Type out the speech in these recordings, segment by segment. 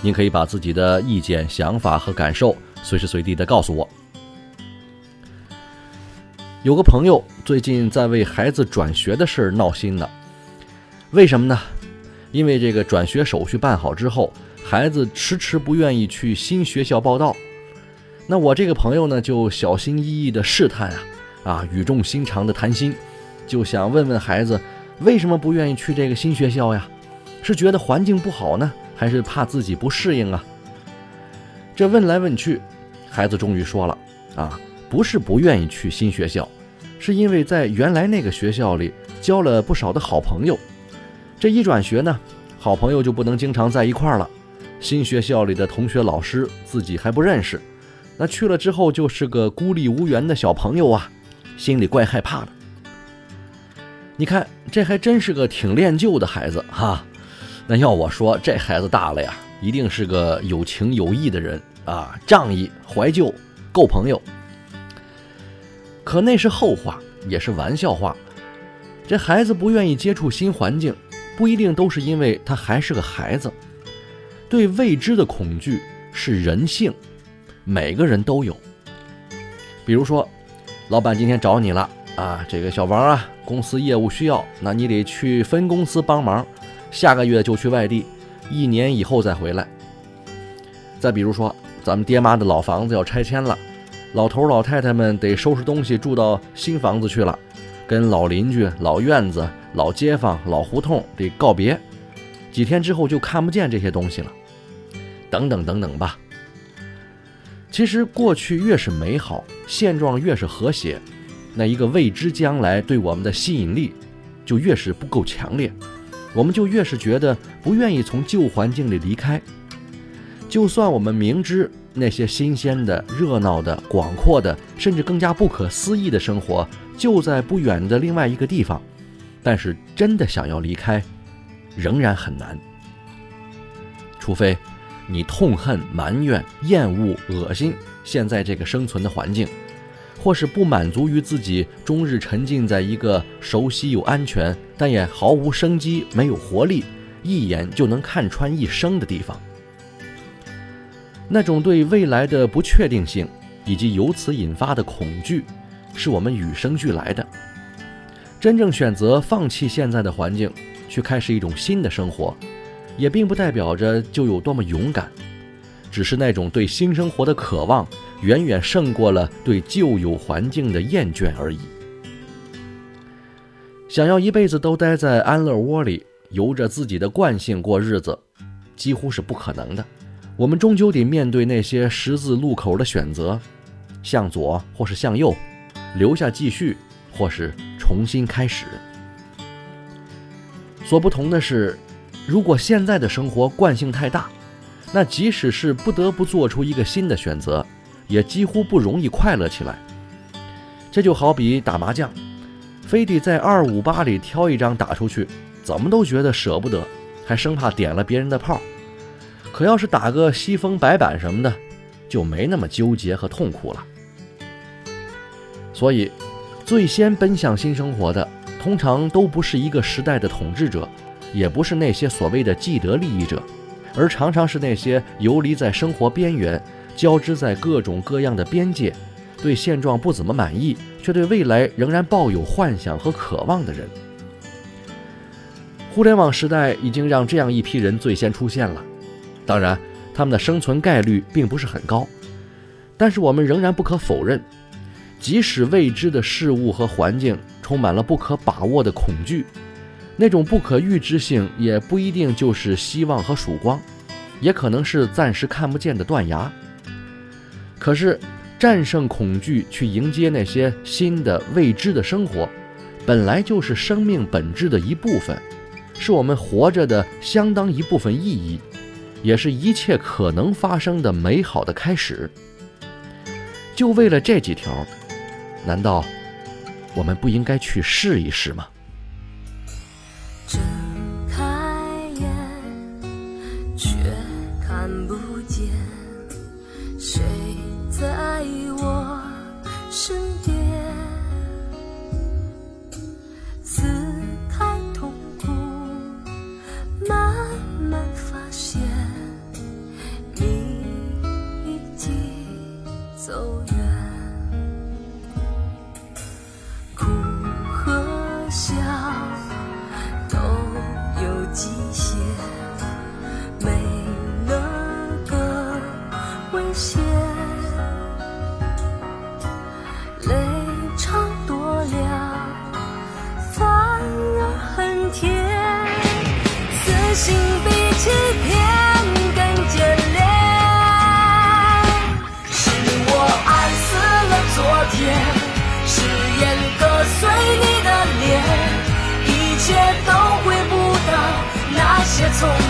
您可以把自己的意见、想法和感受随时随地的告诉我。有个朋友最近在为孩子转学的事儿闹心呢，为什么呢？因为这个转学手续办好之后，孩子迟迟不愿意去新学校报到。那我这个朋友呢，就小心翼翼的试探啊。啊，语重心长的谈心，就想问问孩子，为什么不愿意去这个新学校呀？是觉得环境不好呢，还是怕自己不适应啊？这问来问去，孩子终于说了：啊，不是不愿意去新学校，是因为在原来那个学校里交了不少的好朋友，这一转学呢，好朋友就不能经常在一块儿了。新学校里的同学、老师自己还不认识，那去了之后就是个孤立无援的小朋友啊。心里怪害怕的。你看，这还真是个挺恋旧的孩子哈。那要我说，这孩子大了呀，一定是个有情有义的人啊，仗义怀旧，够朋友。可那是后话，也是玩笑话。这孩子不愿意接触新环境，不一定都是因为他还是个孩子。对未知的恐惧是人性，每个人都有。比如说。老板今天找你了啊，这个小王啊，公司业务需要，那你得去分公司帮忙，下个月就去外地，一年以后再回来。再比如说，咱们爹妈的老房子要拆迁了，老头老太太们得收拾东西住到新房子去了，跟老邻居、老院子、老街坊、老胡同得告别，几天之后就看不见这些东西了，等等等等吧。其实过去越是美好，现状越是和谐，那一个未知将来对我们的吸引力就越是不够强烈，我们就越是觉得不愿意从旧环境里离开。就算我们明知那些新鲜的、热闹的、广阔的，甚至更加不可思议的生活就在不远的另外一个地方，但是真的想要离开，仍然很难，除非。你痛恨、埋怨、厌恶、恶心现在这个生存的环境，或是不满足于自己终日沉浸在一个熟悉又安全，但也毫无生机、没有活力、一眼就能看穿一生的地方。那种对未来的不确定性，以及由此引发的恐惧，是我们与生俱来的。真正选择放弃现在的环境，去开始一种新的生活。也并不代表着就有多么勇敢，只是那种对新生活的渴望，远远胜过了对旧有环境的厌倦而已。想要一辈子都待在安乐窝里，由着自己的惯性过日子，几乎是不可能的。我们终究得面对那些十字路口的选择：向左或是向右，留下继续，或是重新开始。所不同的是。如果现在的生活惯性太大，那即使是不得不做出一个新的选择，也几乎不容易快乐起来。这就好比打麻将，非得在二五八里挑一张打出去，怎么都觉得舍不得，还生怕点了别人的炮。可要是打个西风白板什么的，就没那么纠结和痛苦了。所以，最先奔向新生活的，通常都不是一个时代的统治者。也不是那些所谓的既得利益者，而常常是那些游离在生活边缘、交织在各种各样的边界、对现状不怎么满意，却对未来仍然抱有幻想和渴望的人。互联网时代已经让这样一批人最先出现了，当然，他们的生存概率并不是很高。但是我们仍然不可否认，即使未知的事物和环境充满了不可把握的恐惧，那种不可预知性也不一定就是希望和曙光，也可能是暂时看不见的断崖。可是，战胜恐惧，去迎接那些新的未知的生活，本来就是生命本质的一部分，是我们活着的相当一部分意义，也是一切可能发生的美好的开始。就为了这几条，难道我们不应该去试一试吗？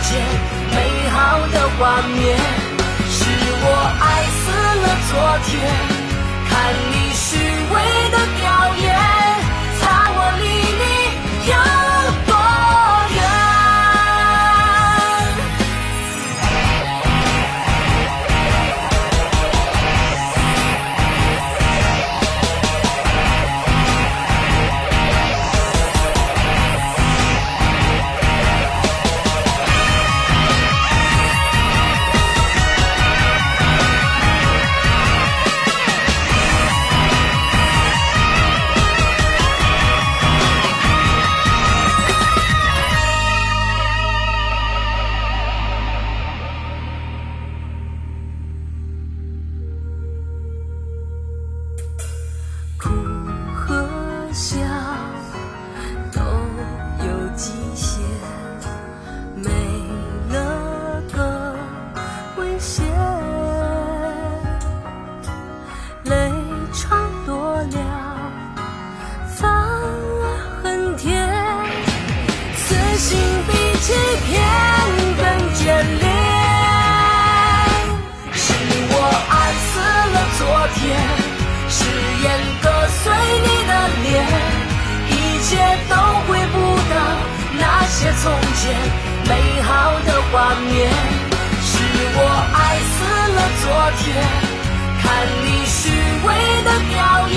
些美好的画面。是我爱死了昨天，看你虚伪的表演，美好的画面。是我爱死了昨天，看你虚伪的表演，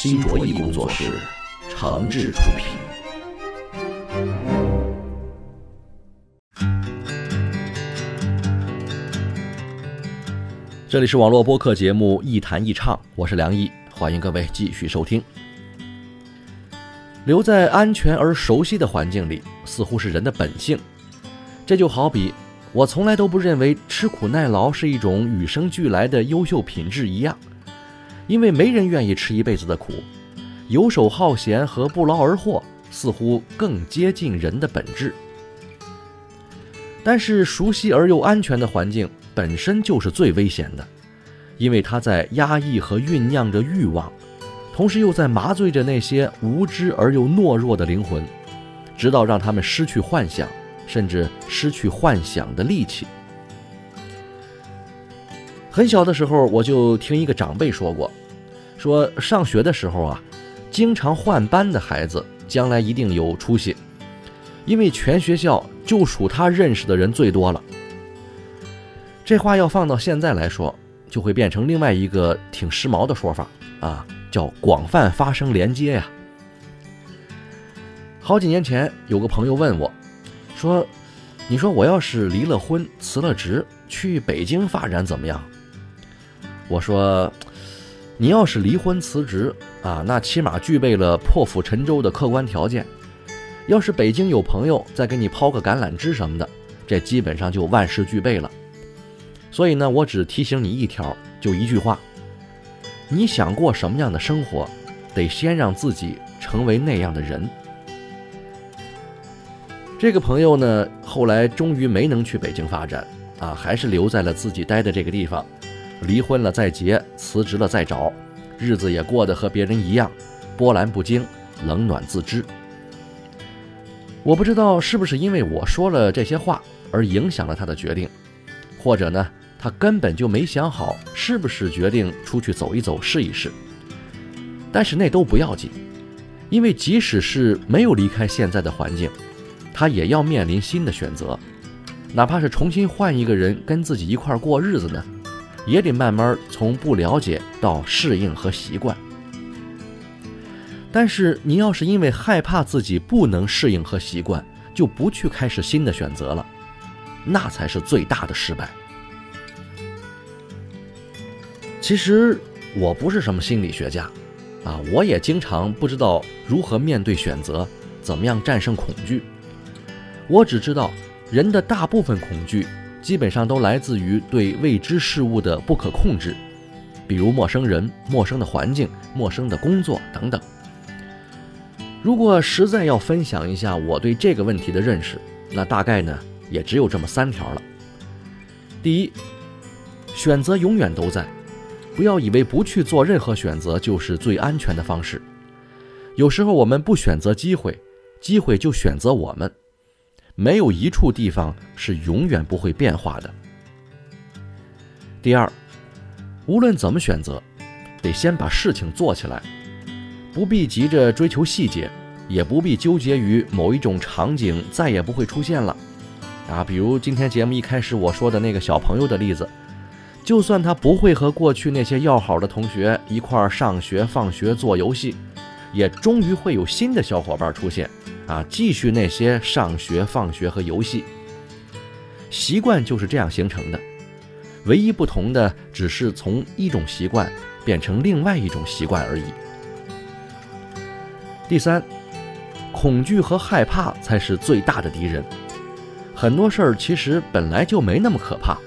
新卓艺工作室，诚挚出品。这里是网络播客节目《一弹一唱》，我是梁毅，欢迎各位继续收听。留在安全而熟悉的环境里，似乎是人的本性。这就好比我从来都不认为吃苦耐劳是一种与生俱来的优秀品质一样，因为没人愿意吃一辈子的苦。游手好闲和不劳而获似乎更接近人的本质。但是，熟悉而又安全的环境本身就是最危险的，因为它在压抑和酝酿着欲望。同时又在麻醉着那些无知而又懦弱的灵魂，直到让他们失去幻想，甚至失去幻想的力气。很小的时候，我就听一个长辈说过，说上学的时候啊，经常换班的孩子将来一定有出息，因为全学校就属他认识的人最多了。这话要放到现在来说，就会变成另外一个挺时髦的说法啊。叫广泛发生连接呀。好几年前，有个朋友问我，说：“你说我要是离了婚、辞了职，去北京发展怎么样？”我说：“你要是离婚辞职啊，那起码具备了破釜沉舟的客观条件。要是北京有朋友再给你抛个橄榄枝什么的，这基本上就万事俱备了。所以呢，我只提醒你一条，就一句话。”你想过什么样的生活，得先让自己成为那样的人。这个朋友呢，后来终于没能去北京发展，啊，还是留在了自己待的这个地方，离婚了再结，辞职了再找，日子也过得和别人一样，波澜不惊，冷暖自知。我不知道是不是因为我说了这些话而影响了他的决定，或者呢？他根本就没想好是不是决定出去走一走试一试，但是那都不要紧，因为即使是没有离开现在的环境，他也要面临新的选择，哪怕是重新换一个人跟自己一块过日子呢，也得慢慢从不了解到适应和习惯。但是你要是因为害怕自己不能适应和习惯，就不去开始新的选择了，那才是最大的失败。其实我不是什么心理学家，啊，我也经常不知道如何面对选择，怎么样战胜恐惧。我只知道，人的大部分恐惧基本上都来自于对未知事物的不可控制，比如陌生人、陌生的环境、陌生的工作等等。如果实在要分享一下我对这个问题的认识，那大概呢也只有这么三条了。第一，选择永远都在。不要以为不去做任何选择就是最安全的方式。有时候我们不选择机会，机会就选择我们。没有一处地方是永远不会变化的。第二，无论怎么选择，得先把事情做起来，不必急着追求细节，也不必纠结于某一种场景再也不会出现了。啊，比如今天节目一开始我说的那个小朋友的例子。就算他不会和过去那些要好的同学一块儿上学、放学、做游戏，也终于会有新的小伙伴出现，啊，继续那些上学、放学和游戏。习惯就是这样形成的，唯一不同的只是从一种习惯变成另外一种习惯而已。第三，恐惧和害怕才是最大的敌人。很多事儿其实本来就没那么可怕，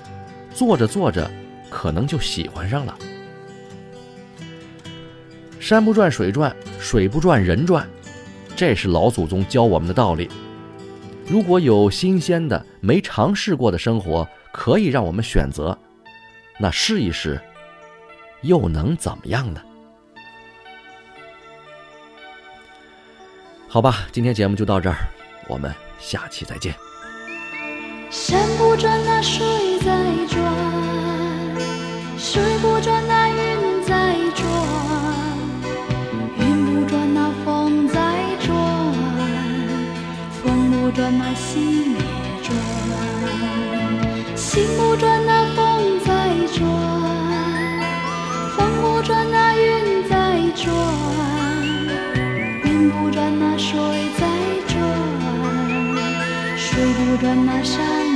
做着做着。可能就喜欢上了。山不转水转，水不转人转，这是老祖宗教我们的道理。如果有新鲜的、没尝试过的生活可以让我们选择，那试一试，又能怎么样呢？好吧，今天节目就到这儿，我们下期再见。山不转，那水在转。水不不转，那心也转；心不转，那风在转；风不转，那云在转；云不转，那水在转；水不转，那山。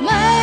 Mas